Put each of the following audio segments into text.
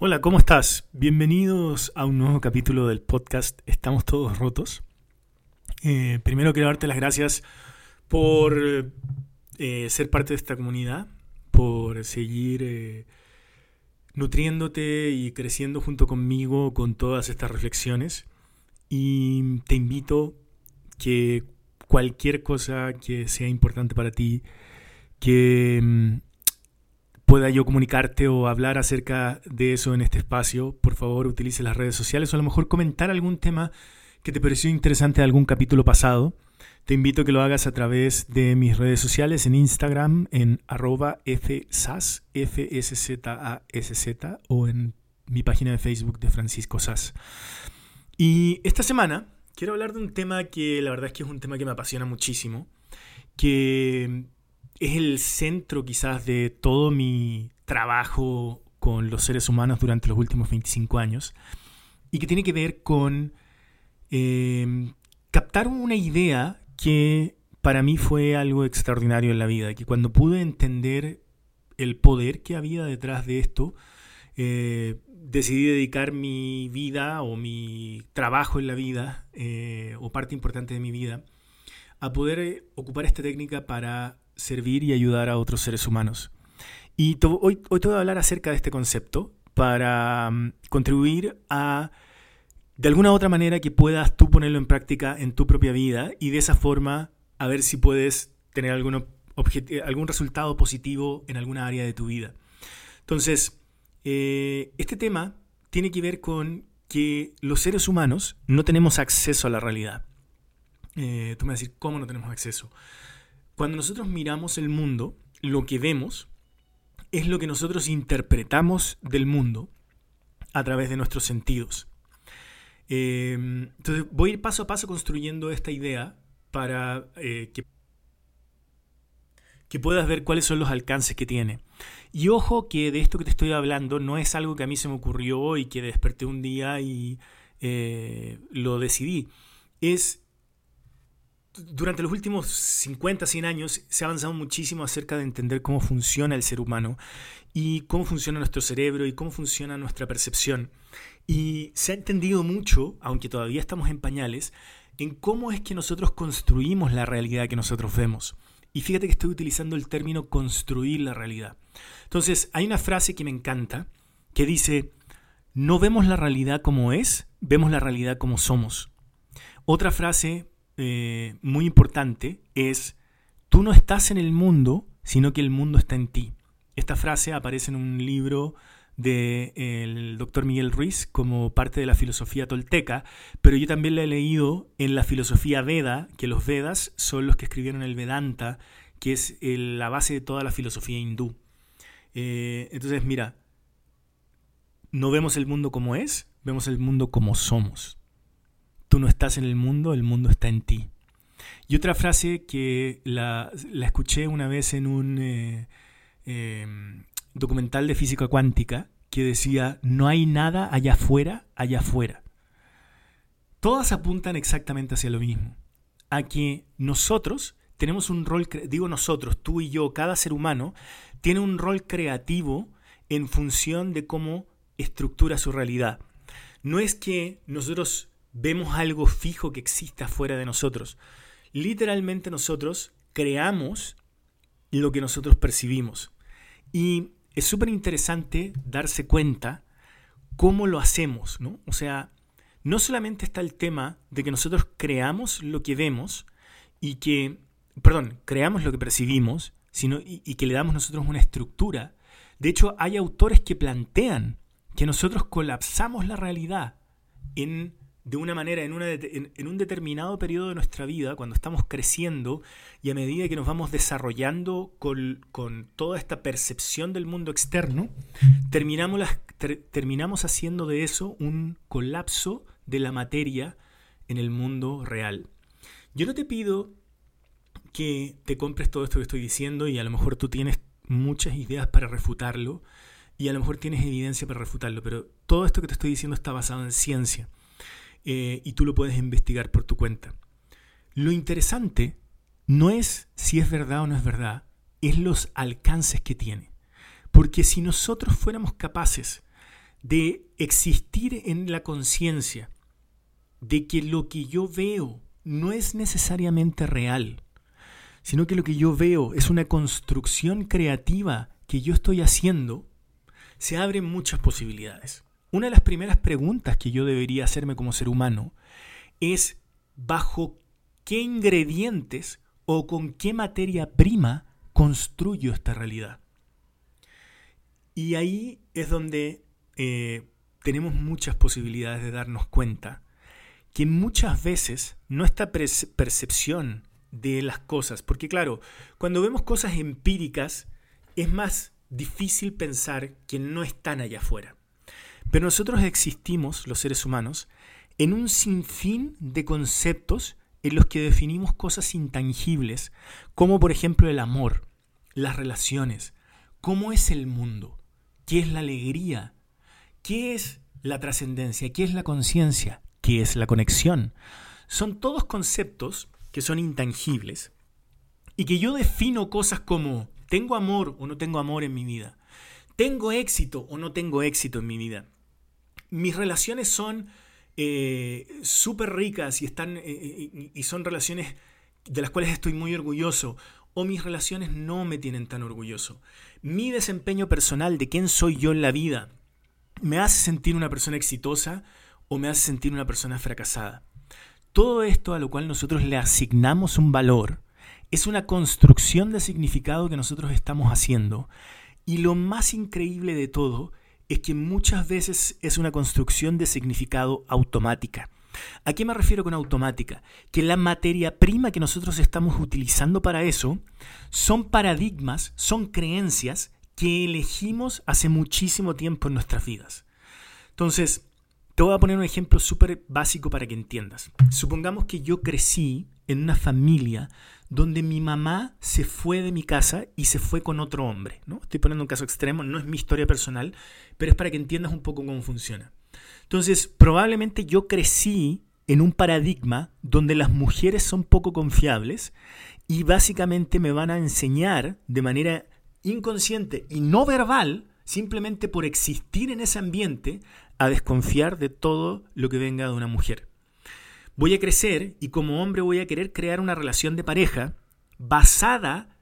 Hola, ¿cómo estás? Bienvenidos a un nuevo capítulo del podcast Estamos todos rotos. Eh, primero quiero darte las gracias por eh, ser parte de esta comunidad, por seguir eh, nutriéndote y creciendo junto conmigo con todas estas reflexiones. Y te invito que cualquier cosa que sea importante para ti, que mm, pueda yo comunicarte o hablar acerca de eso en este espacio, por favor utilice las redes sociales o a lo mejor comentar algún tema que te pareció interesante de algún capítulo pasado. Te invito a que lo hagas a través de mis redes sociales en Instagram en arroba fsas, o en mi página de Facebook de Francisco Sass. Y esta semana quiero hablar de un tema que la verdad es que es un tema que me apasiona muchísimo, que es el centro quizás de todo mi trabajo con los seres humanos durante los últimos 25 años y que tiene que ver con eh, captar una idea que para mí fue algo extraordinario en la vida, que cuando pude entender el poder que había detrás de esto, eh, decidí dedicar mi vida o mi trabajo en la vida, eh, o parte importante de mi vida, a poder ocupar esta técnica para servir y ayudar a otros seres humanos. Y hoy, hoy te voy a hablar acerca de este concepto para mm, contribuir a, de alguna u otra manera, que puedas tú ponerlo en práctica en tu propia vida y de esa forma a ver si puedes tener algún, algún resultado positivo en alguna área de tu vida. Entonces, eh, este tema tiene que ver con que los seres humanos no tenemos acceso a la realidad. Eh, tú me vas a decir, ¿cómo no tenemos acceso? Cuando nosotros miramos el mundo, lo que vemos es lo que nosotros interpretamos del mundo a través de nuestros sentidos. Eh, entonces voy a ir paso a paso construyendo esta idea para eh, que, que, puedas ver cuáles son los alcances que tiene. Y ojo que de esto que te estoy hablando no es algo que a mí se me ocurrió y que desperté un día y eh, lo decidí. Es durante los últimos 50, 100 años se ha avanzado muchísimo acerca de entender cómo funciona el ser humano y cómo funciona nuestro cerebro y cómo funciona nuestra percepción. Y se ha entendido mucho, aunque todavía estamos en pañales, en cómo es que nosotros construimos la realidad que nosotros vemos. Y fíjate que estoy utilizando el término construir la realidad. Entonces, hay una frase que me encanta que dice, no vemos la realidad como es, vemos la realidad como somos. Otra frase eh, muy importante es, tú no estás en el mundo, sino que el mundo está en ti. Esta frase aparece en un libro del doctor Miguel Ruiz como parte de la filosofía tolteca, pero yo también la he leído en la filosofía Veda, que los Vedas son los que escribieron el Vedanta, que es la base de toda la filosofía hindú. Eh, entonces, mira, no vemos el mundo como es, vemos el mundo como somos. Tú no estás en el mundo, el mundo está en ti. Y otra frase que la, escuché una vez en un eh, em, documental de física cuántica que decía, no hay nada allá afuera, allá afuera. Todas apuntan exactamente hacia lo mismo, a que nosotros tenemos un rol, digo nosotros, tú y yo, cada ser humano, tiene un rol creativo en función de cómo estructura su realidad. No es que nosotros vemos algo fijo que existe afuera de nosotros. Literalmente nosotros creamos lo que nosotros percibimos. Y es súper interesante darse cuenta cómo lo hacemos, ¿no? O sea, no solamente está el tema de que nosotros creamos lo que vemos y que, perdón, creamos lo que percibimos, sino y que le damos nosotros una estructura. De hecho, hay autores que plantean que nosotros colapsamos la realidad en de una manera en, una un determinado periodo de nuestra vida, cuando estamos creciendo y a medida que nos vamos desarrollando con, toda esta percepción del mundo externo, terminamos, terminamos haciendo de eso un colapso de la materia en el mundo real. Yo no te pido que te compres todo esto que estoy diciendo y a lo mejor tú tienes muchas ideas para refutarlo y a lo mejor tienes evidencia para refutarlo, pero todo esto que te estoy diciendo está basado en ciencia. Eh, y tú lo puedes investigar por tu cuenta. Lo interesante no es si es verdad o no es verdad, es los alcances que tiene. Porque si nosotros fuéramos capaces de existir en la conciencia de que lo que yo veo no es necesariamente real, sino que lo que yo veo es una construcción creativa que yo estoy haciendo, se abren muchas posibilidades. Una de las primeras preguntas que yo debería hacerme como ser humano es bajo qué ingredientes o con qué materia prima construyo esta realidad. Y ahí es donde eh, tenemos muchas posibilidades de darnos cuenta que muchas veces nuestra percepción de las cosas, porque claro, cuando vemos cosas empíricas es más difícil pensar que no están allá afuera. Pero nosotros existimos, los seres humanos, en un sinfín de conceptos en los que definimos cosas intangibles, como por ejemplo el amor, las relaciones, cómo es el mundo, qué es la alegría, qué es la trascendencia, qué es la conciencia, qué es la conexión. Son todos conceptos que son intangibles y que yo defino cosas como tengo amor o no tengo amor en mi vida, tengo éxito o no tengo éxito en mi vida. Mis relaciones son eh, súper ricas y, están, eh, eh, y son relaciones de las cuales estoy muy orgulloso o mis relaciones no me tienen tan orgulloso. Mi desempeño personal de quién soy yo en la vida me hace sentir una persona exitosa o me hace sentir una persona fracasada. Todo esto a lo cual nosotros le asignamos un valor es una construcción de significado que nosotros estamos haciendo. Y lo más increíble de todo es que muchas veces es una construcción de significado automática. ¿A qué me refiero con automática? Que la materia prima que nosotros estamos utilizando para eso son paradigmas, son creencias que elegimos hace muchísimo tiempo en nuestras vidas. Entonces, te voy a poner un ejemplo súper básico para que entiendas. Supongamos que yo crecí en una familia donde mi mamá se fue de mi casa y se fue con otro hombre. ¿no? Estoy poniendo un caso extremo, no es mi historia personal, pero es para que entiendas un poco cómo funciona. Entonces, probablemente yo crecí en un paradigma donde las mujeres son poco confiables y básicamente me van a enseñar de manera inconsciente y no verbal, simplemente por existir en ese ambiente, a desconfiar de todo lo que venga de una mujer. Voy a crecer y como hombre voy a querer crear una relación de pareja basada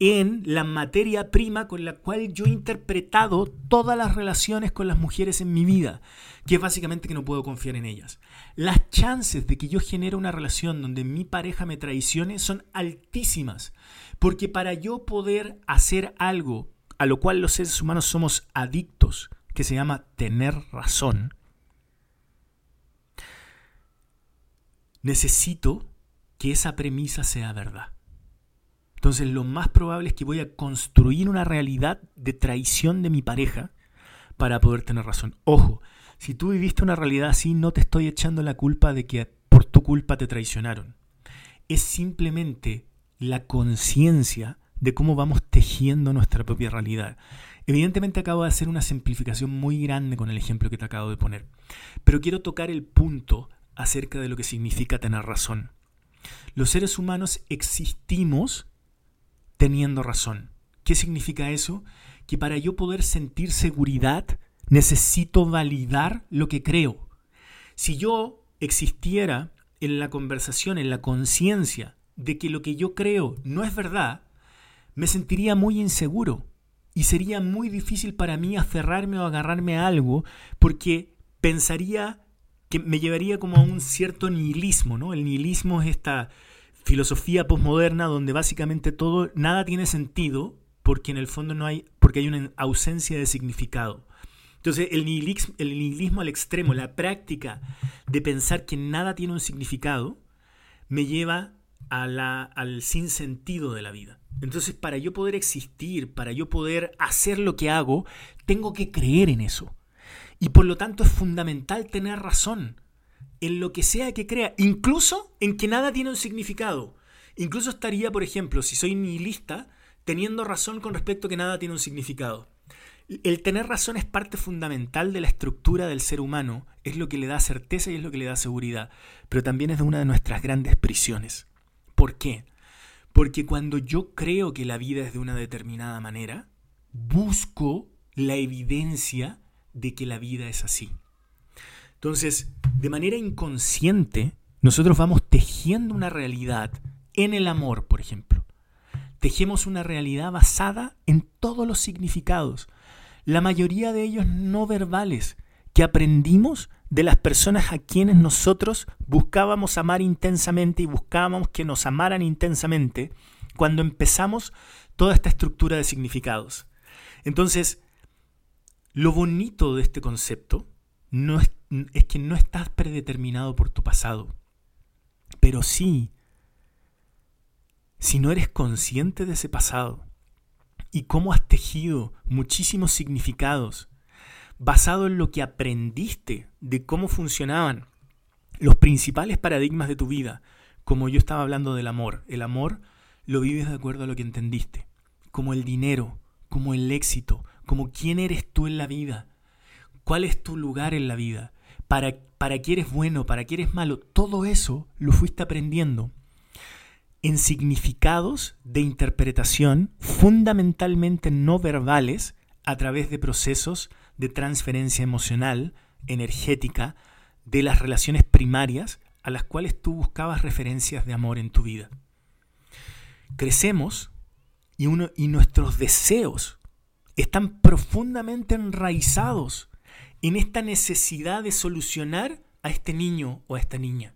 en la materia prima con la cual yo he interpretado todas las relaciones con las mujeres en mi vida, que es básicamente que no puedo confiar en ellas. Las chances de que yo genere una relación donde mi pareja me traicione son altísimas, porque para yo poder hacer algo a lo cual los seres humanos somos adictos, que se llama tener razón, necesito que esa premisa sea verdad. Entonces lo más probable es que voy a construir una realidad de traición de mi pareja para poder tener razón. Ojo, si tú viviste una realidad así, no te estoy echando la culpa de que por tu culpa te traicionaron. Es simplemente la conciencia de cómo vamos tejiendo nuestra propia realidad. Evidentemente acabo de hacer una simplificación muy grande con el ejemplo que te acabo de poner, pero quiero tocar el punto acerca de lo que significa tener razón. Los seres humanos existimos teniendo razón. ¿Qué significa eso? Que para yo poder sentir seguridad necesito validar lo que creo. Si yo existiera en la conversación, en la conciencia de que lo que yo creo no es verdad, me sentiría muy inseguro y sería muy difícil para mí aferrarme o agarrarme a algo porque pensaría que me llevaría como a un cierto nihilismo, ¿no? El nihilismo es esta filosofía posmoderna donde básicamente todo, nada tiene sentido porque en el fondo no hay, porque hay una ausencia de significado. Entonces el nihilismo, el nihilismo al extremo, la práctica de pensar que nada tiene un significado, me lleva a la, al sinsentido de la vida. Entonces para yo poder existir, para yo poder hacer lo que hago, tengo que creer en eso. Y por lo tanto es fundamental tener razón en lo que sea que crea, incluso en que nada tiene un significado. Incluso estaría, por ejemplo, si soy nihilista, teniendo razón con respecto a que nada tiene un significado. El tener razón es parte fundamental de la estructura del ser humano, es lo que le da certeza y es lo que le da seguridad, pero también es de una de nuestras grandes prisiones. ¿Por qué? Porque cuando yo creo que la vida es de una determinada manera, busco la evidencia de que la vida es así. Entonces, de manera inconsciente, nosotros vamos tejiendo una realidad en el amor, por ejemplo. Tejemos una realidad basada en todos los significados, la mayoría de ellos no verbales, que aprendimos de las personas a quienes nosotros buscábamos amar intensamente y buscábamos que nos amaran intensamente cuando empezamos toda esta estructura de significados. Entonces, lo bonito de este concepto no es, es que no estás predeterminado por tu pasado, pero sí, si no eres consciente de ese pasado y cómo has tejido muchísimos significados basado en lo que aprendiste de cómo funcionaban los principales paradigmas de tu vida, como yo estaba hablando del amor. El amor lo vives de acuerdo a lo que entendiste, como el dinero, como el éxito, como quién eres tú en la vida, cuál es tu lugar en la vida, para, para qué eres bueno, para qué eres malo, todo eso lo fuiste aprendiendo en significados de interpretación fundamentalmente no verbales a través de procesos de transferencia emocional, energética, de las relaciones primarias a las cuales tú buscabas referencias de amor en tu vida. Crecemos y, uno, y nuestros deseos están profundamente enraizados en esta necesidad de solucionar a este niño o a esta niña.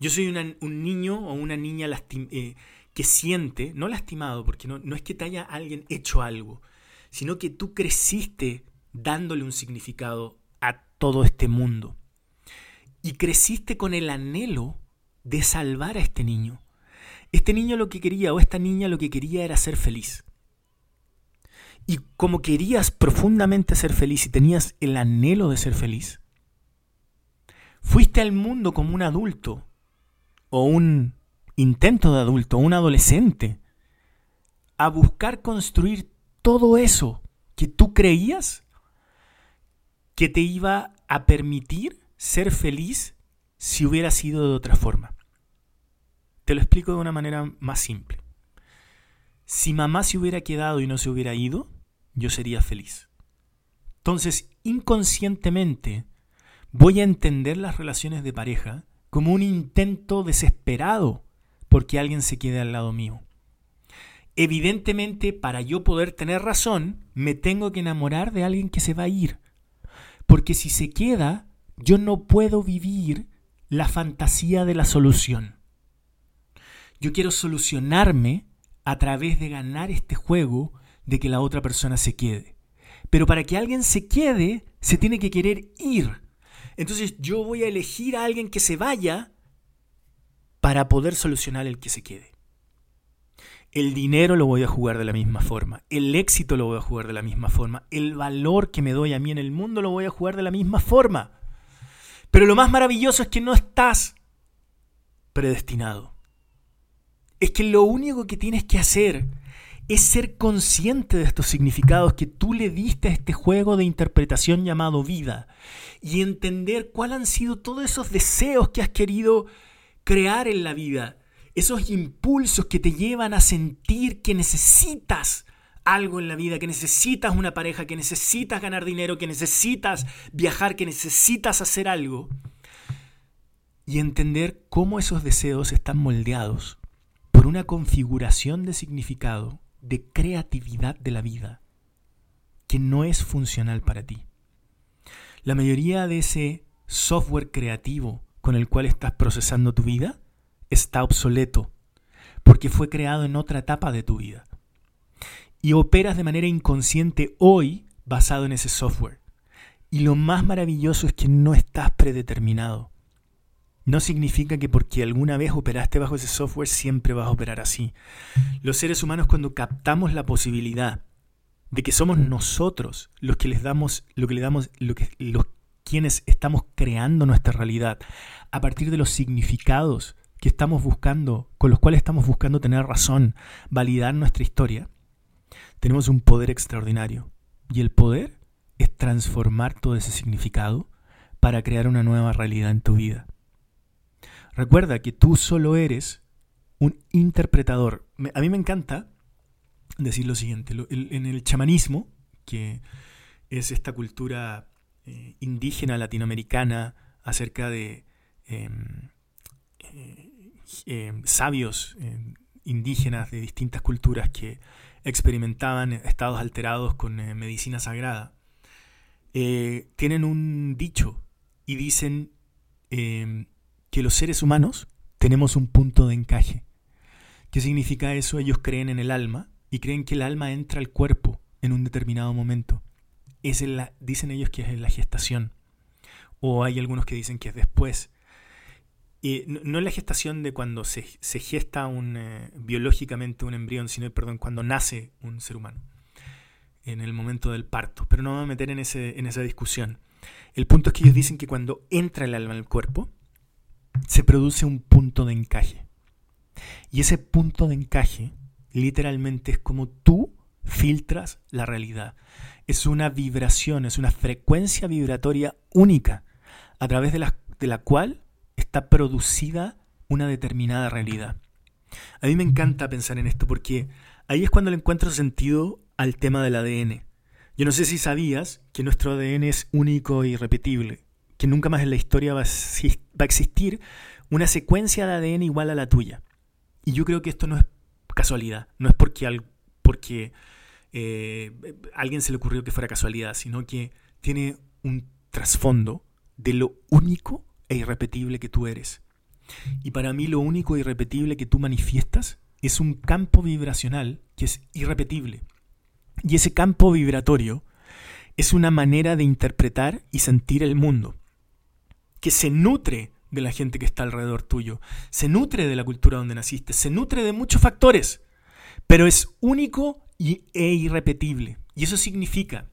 Yo soy un niño o una niña eh, que siente, no lastimado, porque no, no es que te haya alguien hecho algo, sino que tú creciste dándole un significado a todo este mundo. Y creciste con el anhelo de salvar a este niño. Este niño lo que quería o esta niña lo que quería era ser feliz. Y como querías profundamente ser feliz y tenías el anhelo de ser feliz, fuiste al mundo como un adulto o un intento de adulto, un adolescente, a buscar construir todo eso que tú creías que te iba a permitir ser feliz si hubiera sido de otra forma. Te lo explico de una manera más simple. Si mamá se hubiera quedado y no se hubiera ido, yo sería feliz. Entonces, inconscientemente, voy a entender las relaciones de pareja como un intento desesperado porque alguien se quede al lado mío. Evidentemente, para yo poder tener razón, me tengo que enamorar de alguien que se va a ir. Porque si se queda, yo no puedo vivir la fantasía de la solución. Yo quiero solucionarme a través de ganar este juego de que la otra persona se quede. Pero para que alguien se quede, se tiene que querer ir. Entonces yo voy a elegir a alguien que se vaya para poder solucionar el que se quede. El dinero lo voy a jugar de la misma forma. El éxito lo voy a jugar de la misma forma. El valor que me doy a mí en el mundo lo voy a jugar de la misma forma. Pero lo más maravilloso es que no estás predestinado. Es que lo único que tienes que hacer es ser consciente de estos significados que tú le diste a este juego de interpretación llamado vida y entender cuáles han sido todos esos deseos que has querido crear en la vida esos impulsos que te llevan a sentir que necesitas algo en la vida, que necesitas una pareja, que necesitas ganar dinero, que necesitas viajar, que necesitas hacer algo. Y entender cómo esos deseos están moldeados por una configuración de significado, de creatividad de la vida, que no es funcional para ti. La mayoría de ese software creativo con el cual estás procesando tu vida está obsoleto, porque fue creado en otra etapa de tu vida. Y operas de manera inconsciente hoy basado en ese software. Y lo más maravilloso es que no estás predeterminado. No significa que porque alguna vez operaste bajo ese software siempre vas a operar así. Los seres humanos cuando captamos la posibilidad de que somos nosotros los que les damos lo que le damos lo que los quienes estamos creando nuestra realidad a partir de los significados que estamos buscando, con los cuales estamos buscando tener razón, validar nuestra historia, tenemos un poder extraordinario. Y el poder es transformar todo ese significado para crear una nueva realidad en tu vida. Recuerda que tú solo eres un interpretador. A mí me encanta decir lo siguiente. En el chamanismo, que es esta cultura eh, indígena latinoamericana acerca de em, eh, em, sabios em, indígenas de distintas culturas que experimentaban estados alterados con eh, medicina sagrada, tienen un dicho y dicen que los seres humanos tenemos un punto de encaje. ¿Qué significa eso? Ellos creen en el alma y creen que el alma entra al cuerpo en un determinado momento. Es la, dicen ellos que es en la gestación. O hay algunos que dicen que es después. Y no, es la gestación de cuando se, gesta un, eh, biológicamente un embrión, sino perdón, cuando nace un ser humano. En el momento del parto. Pero no me voy a meter en, ese, en esa discusión. El punto es que ellos dicen que cuando entra el alma al cuerpo, se produce un punto de encaje. Y ese punto de encaje literalmente es como tú filtras la realidad. Es una vibración, es una frecuencia vibratoria única a través de la, de la cual está producida una determinada realidad. A mí me encanta pensar en esto porque ahí es cuando le encuentro sentido al tema del ADN. Yo no sé si sabías que nuestro ADN es único y repetible, que nunca más en la historia va a existir una secuencia de ADN igual a la tuya. Y yo creo que esto no es casualidad, no es porque, porque eh, alguien se le ocurrió que fuera casualidad, sino que tiene un trasfondo de lo único e irrepetible que tú eres. Y para mí lo único irrepetible que tú manifiestas es un campo vibracional que es irrepetible. Y ese campo vibratorio es una manera de interpretar y sentir el mundo, que se nutre de la gente que está alrededor tuyo, se nutre de la cultura donde naciste, se nutre de muchos factores, pero es único e irrepetible. Y eso significa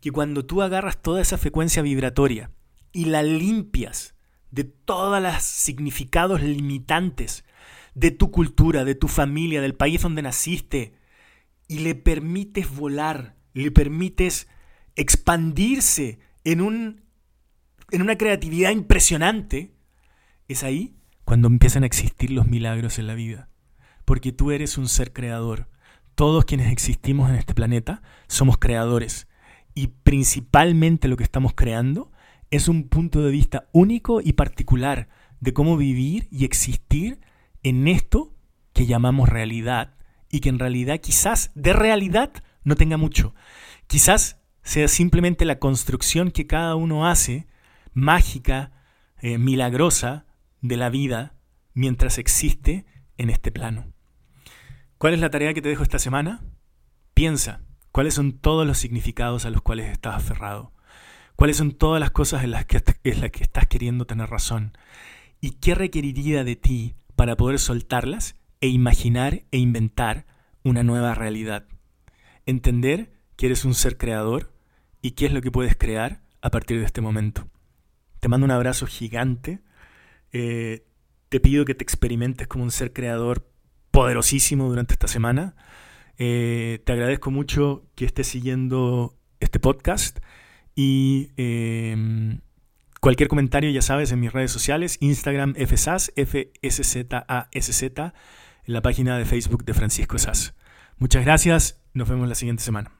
que cuando tú agarras toda esa frecuencia vibratoria y la limpias de todos los significados limitantes de tu cultura, de tu familia, del país donde naciste, y le permites volar, le permites expandirse en, un, en una creatividad impresionante, es ahí cuando empiezan a existir los milagros en la vida. Porque tú eres un ser creador. Todos quienes existimos en este planeta somos creadores. Y principalmente lo que estamos creando es un punto de vista único y particular de cómo vivir y existir en esto que llamamos realidad y que en realidad quizás de realidad no tenga mucho. Quizás sea simplemente la construcción que cada uno hace, mágica, eh, milagrosa, de la vida mientras existe en este plano. ¿Cuál es la tarea que te dejo esta semana? Piensa, ¿cuáles son todos los significados a los cuales estás aferrado? ¿Cuáles son todas las cosas en las que, en las que estás queriendo tener razón? ¿Y qué requeriría de ti para poder soltarlas e imaginar e inventar una nueva realidad? Entender que eres un ser creador y qué es lo que puedes crear a partir de este momento. Te mando un abrazo gigante eh, te pido que te experimentes como un ser creador poderosísimo durante esta semana. Eh, te agradezco mucho que estés siguiendo este podcast y em, cualquier comentario, ya sabes, en mis redes sociales, Instagram FSAS, F-S-Z-A-S-Z, en la página de Facebook de Francisco Sass. Muchas gracias, nos vemos la siguiente semana.